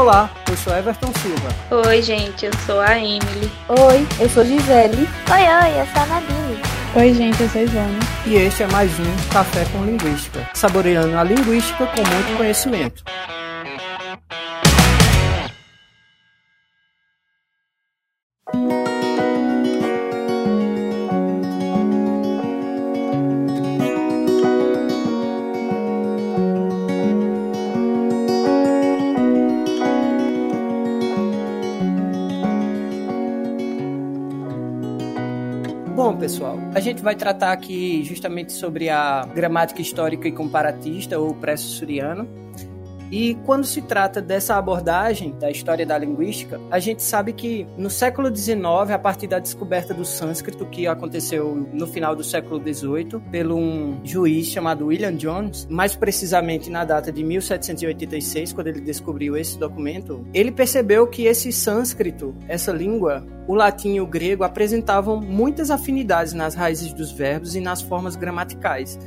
Olá, eu sou Everton Silva. Oi, gente, eu sou a Emily. Oi, eu sou Gisele. Oi, oi, eu sou a Nadine. Oi, gente, eu sou Ivone. E este é mais um Café com Linguística, saboreando a linguística com muito conhecimento. Bom, pessoal, a gente vai tratar aqui justamente sobre a gramática histórica e comparatista, ou presso-suriano. E quando se trata dessa abordagem da história da linguística, a gente sabe que no século XIX, a partir da descoberta do sânscrito, que aconteceu no final do século XVIII, pelo um juiz chamado William Jones, mais precisamente na data de 1786, quando ele descobriu esse documento, ele percebeu que esse sânscrito, essa língua, o latim e o grego apresentavam muitas afinidades nas raízes dos verbos e nas formas gramaticais.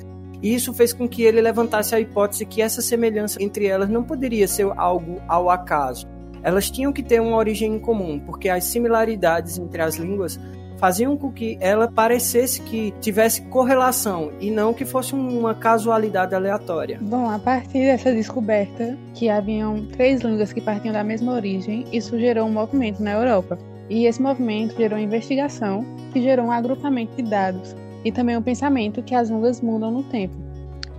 E isso fez com que ele levantasse a hipótese que essa semelhança entre elas não poderia ser algo ao acaso. Elas tinham que ter uma origem em comum, porque as similaridades entre as línguas faziam com que ela parecesse que tivesse correlação e não que fosse uma casualidade aleatória. Bom, a partir dessa descoberta que haviam três línguas que partiam da mesma origem, isso gerou um movimento na Europa. E esse movimento gerou investigação, que gerou um agrupamento de dados e também o pensamento que as línguas mudam no tempo.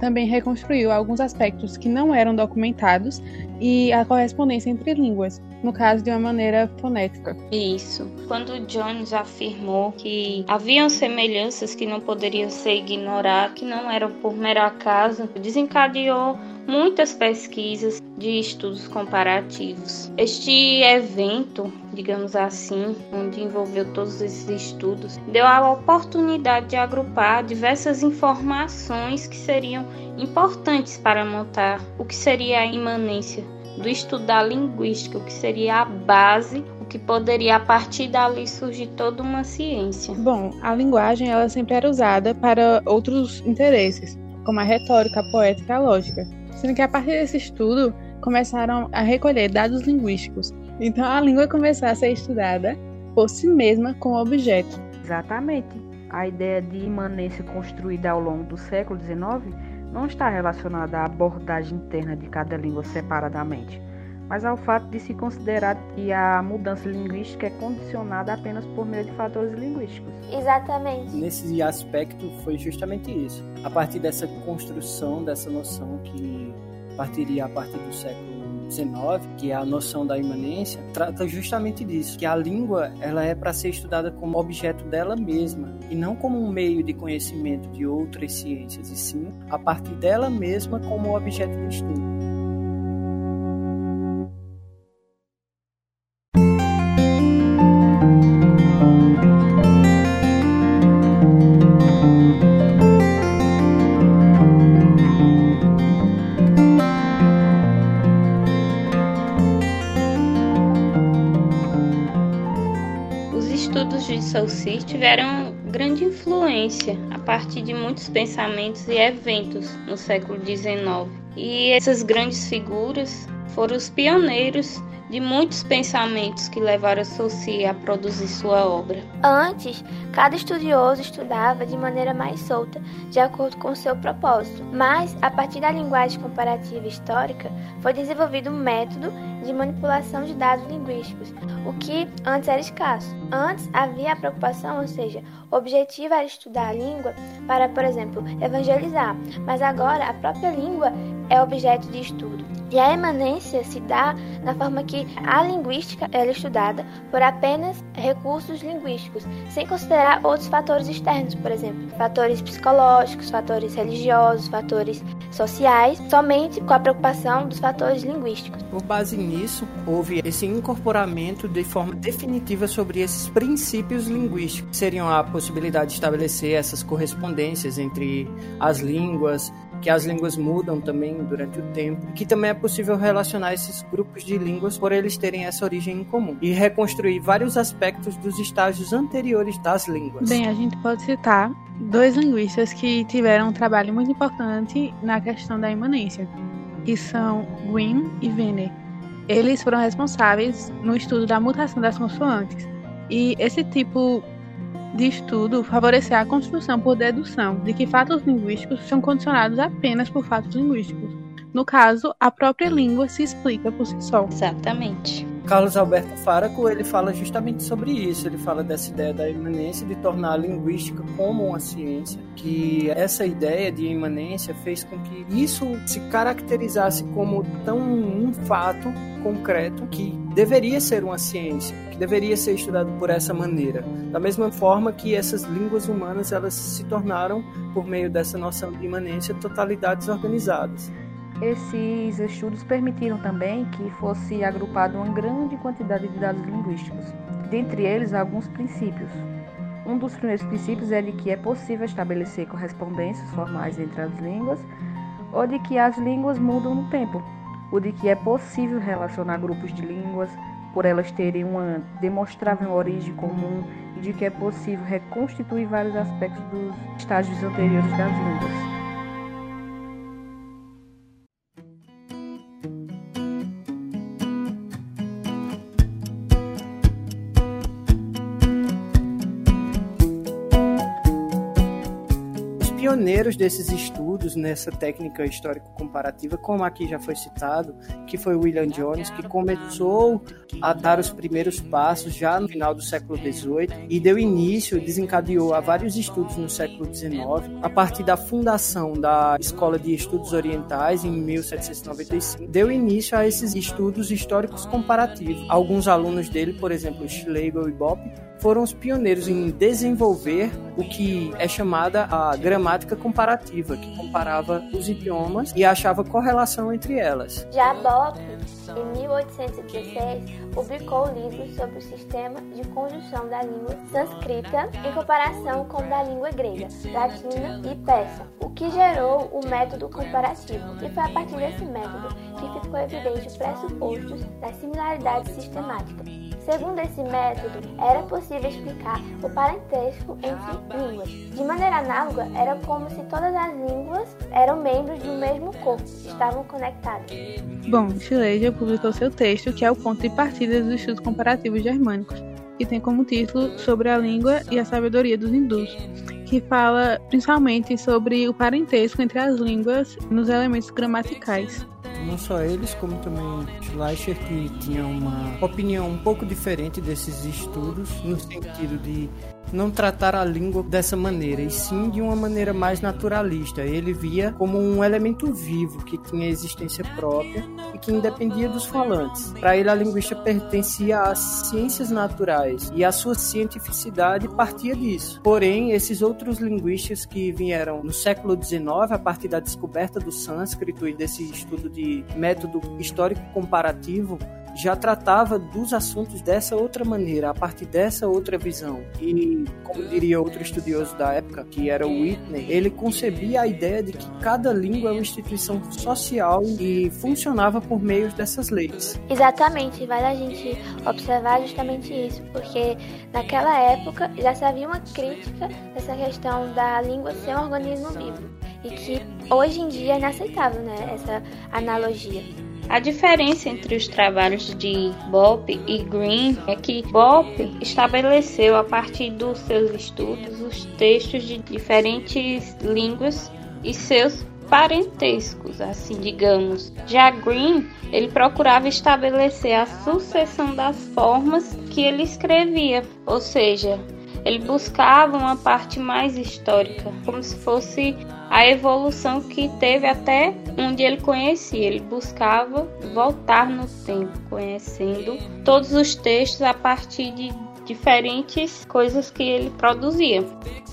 Também reconstruiu alguns aspectos que não eram documentados e a correspondência entre línguas, no caso de uma maneira fonética. Isso. Quando Jones afirmou que haviam semelhanças que não poderiam ser ignoradas, que não eram por mero acaso, desencadeou muitas pesquisas de estudos comparativos. Este evento, digamos assim, onde envolveu todos esses estudos, deu a oportunidade de agrupar diversas informações que seriam importantes para montar o que seria a imanência do estudo da linguística, o que seria a base, que poderia a partir dali surgir toda uma ciência. Bom, a linguagem ela sempre era usada para outros interesses, como a retórica, a poética a lógica. Sendo que a partir desse estudo começaram a recolher dados linguísticos. Então a língua começou a ser estudada por si mesma como objeto. Exatamente. A ideia de imanência construída ao longo do século XIX não está relacionada à abordagem interna de cada língua separadamente, mas ao fato de se considerar que a mudança linguística é condicionada apenas por meio de fatores linguísticos. Exatamente. Nesse aspecto foi justamente isso. A partir dessa construção dessa noção que partiria a partir do século 19, que é a noção da imanência, trata justamente disso, que a língua ela é para ser estudada como objeto dela mesma e não como um meio de conhecimento de outras ciências, e sim a partir dela mesma como objeto de estudo. Tiveram grande influência a partir de muitos pensamentos e eventos no século XIX. E essas grandes figuras foram os pioneiros de muitos pensamentos que levaram Saussure a produzir sua obra. Antes, cada estudioso estudava de maneira mais solta, de acordo com seu propósito. Mas, a partir da linguagem comparativa histórica, foi desenvolvido um método de manipulação de dados linguísticos, o que antes era escasso. Antes havia a preocupação, ou seja, o objetivo era estudar a língua para, por exemplo, evangelizar, mas agora a própria língua é objeto de estudo. E a emanência se dá na forma que a linguística é estudada por apenas recursos linguísticos, sem considerar outros fatores externos, por exemplo, fatores psicológicos, fatores religiosos, fatores sociais, somente com a preocupação dos fatores linguísticos. Com base nisso, houve esse incorporamento de forma definitiva sobre esses princípios linguísticos. Seriam a possibilidade de estabelecer essas correspondências entre as línguas, que as línguas mudam também durante o tempo, que também é possível relacionar esses grupos de línguas por eles terem essa origem em comum e reconstruir vários aspectos dos estágios anteriores das línguas. Bem, a gente pode citar dois linguistas que tiveram um trabalho muito importante na questão da imanência, que são Grimm e Venner. eles foram responsáveis no estudo da mutação das consoantes. E esse tipo de estudo favoreceu a construção por dedução de que fatos linguísticos são condicionados apenas por fatos linguísticos. No caso, a própria língua se explica por si só. Exatamente. Carlos Alberto Faraco ele fala justamente sobre isso. Ele fala dessa ideia da imanência de tornar a linguística como uma ciência, que essa ideia de imanência fez com que isso se caracterizasse como tão um fato concreto que deveria ser uma ciência, que deveria ser estudado por essa maneira. Da mesma forma que essas línguas humanas elas se tornaram por meio dessa noção de imanência totalidades organizadas. Esses estudos permitiram também que fosse agrupada uma grande quantidade de dados linguísticos, dentre eles alguns princípios. Um dos primeiros princípios é de que é possível estabelecer correspondências formais entre as línguas, ou de que as línguas mudam no tempo, o de que é possível relacionar grupos de línguas por elas terem uma demonstrável origem comum e de que é possível reconstituir vários aspectos dos estágios anteriores das línguas. Pioneiros desses estudos nessa técnica histórico-comparativa, como aqui já foi citado, que foi William Jones, que começou a dar os primeiros passos já no final do século XVIII e deu início, desencadeou a vários estudos no século XIX, a partir da fundação da Escola de Estudos Orientais em 1795, deu início a esses estudos históricos comparativos. Alguns alunos dele, por exemplo, Schlegel e Bopp, foram os pioneiros em desenvolver o que é chamada a gramática comparativa, que comparava os idiomas e achava correlação entre elas. Já Bopp, em 1816, publicou livros sobre o sistema de conjunção da língua sânscrita em comparação com o da língua grega, latina e persa, o que gerou o método comparativo. E foi a partir desse método que ficou evidente os pressupostos da similaridade sistemática Segundo esse método, era possível explicar o parentesco entre línguas. De maneira análoga, era como se todas as línguas eram membros do mesmo corpo, estavam conectadas. Bom, Schleyer publicou seu texto, que é o ponto de partida dos estudos comparativos germânicos, que tem como título Sobre a Língua e a Sabedoria dos Hindus, que fala principalmente sobre o parentesco entre as línguas nos elementos gramaticais não só eles, como também Schleicher, que tinha uma opinião um pouco diferente desses estudos, no sentido de não tratar a língua dessa maneira, e sim de uma maneira mais naturalista. Ele via como um elemento vivo que tinha existência própria e que independia dos falantes. Para ele, a linguística pertencia às ciências naturais e a sua cientificidade partia disso. Porém, esses outros linguistas que vieram no século XIX, a partir da descoberta do sânscrito e desse estudo de método histórico comparativo, já tratava dos assuntos dessa outra maneira, a partir dessa outra visão. E, como diria outro estudioso da época, que era o Whitney, ele concebia a ideia de que cada língua é uma instituição social e funcionava por meio dessas leis. Exatamente, vale a gente observar justamente isso, porque naquela época já se havia uma crítica dessa questão da língua ser um organismo vivo e que hoje em dia é inaceitável, né, essa analogia. A diferença entre os trabalhos de Bopp e Green é que Bopp estabeleceu a partir dos seus estudos os textos de diferentes línguas e seus parentescos, assim digamos. Já Green, ele procurava estabelecer a sucessão das formas que ele escrevia, ou seja, ele buscava uma parte mais histórica, como se fosse a evolução que teve até onde ele conhecia. Ele buscava voltar no tempo, conhecendo todos os textos a partir de diferentes coisas que ele produzia.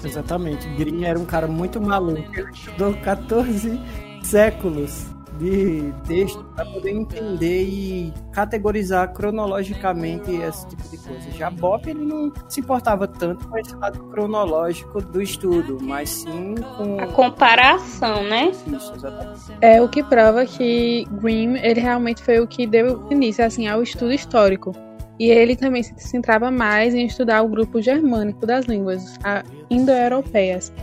Exatamente. Green era um cara muito maluco. Estudou 14 séculos de texto para poder entender e categorizar cronologicamente esse tipo de coisa. Já Bob ele não se importava tanto com esse lado cronológico do estudo, mas sim com a comparação, né? Isso, exatamente. É o que prova que Grimm ele realmente foi o que deu início assim ao estudo histórico. E ele também se centrava mais em estudar o grupo germânico das línguas indo-europeias,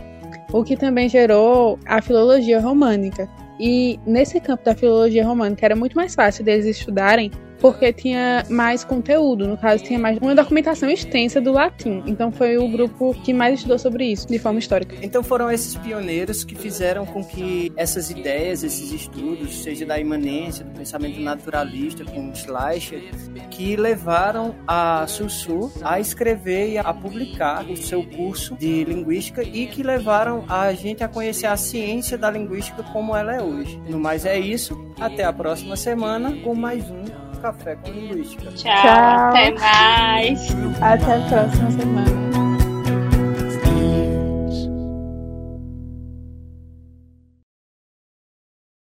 o que também gerou a filologia românica, e nesse campo da filologia românica era muito mais fácil deles estudarem porque tinha mais conteúdo, no caso, tinha mais uma documentação extensa do latim. Então foi o grupo que mais estudou sobre isso, de forma histórica. Então foram esses pioneiros que fizeram com que essas ideias, esses estudos, seja da imanência, do pensamento naturalista com Schleicher, que levaram a Sussu a escrever e a publicar o seu curso de linguística e que levaram a gente a conhecer a ciência da linguística como ela é hoje. No mais é isso. Até a próxima semana com mais um Café com Linguística. Tchau, Tchau. até mais. Até a próxima semana.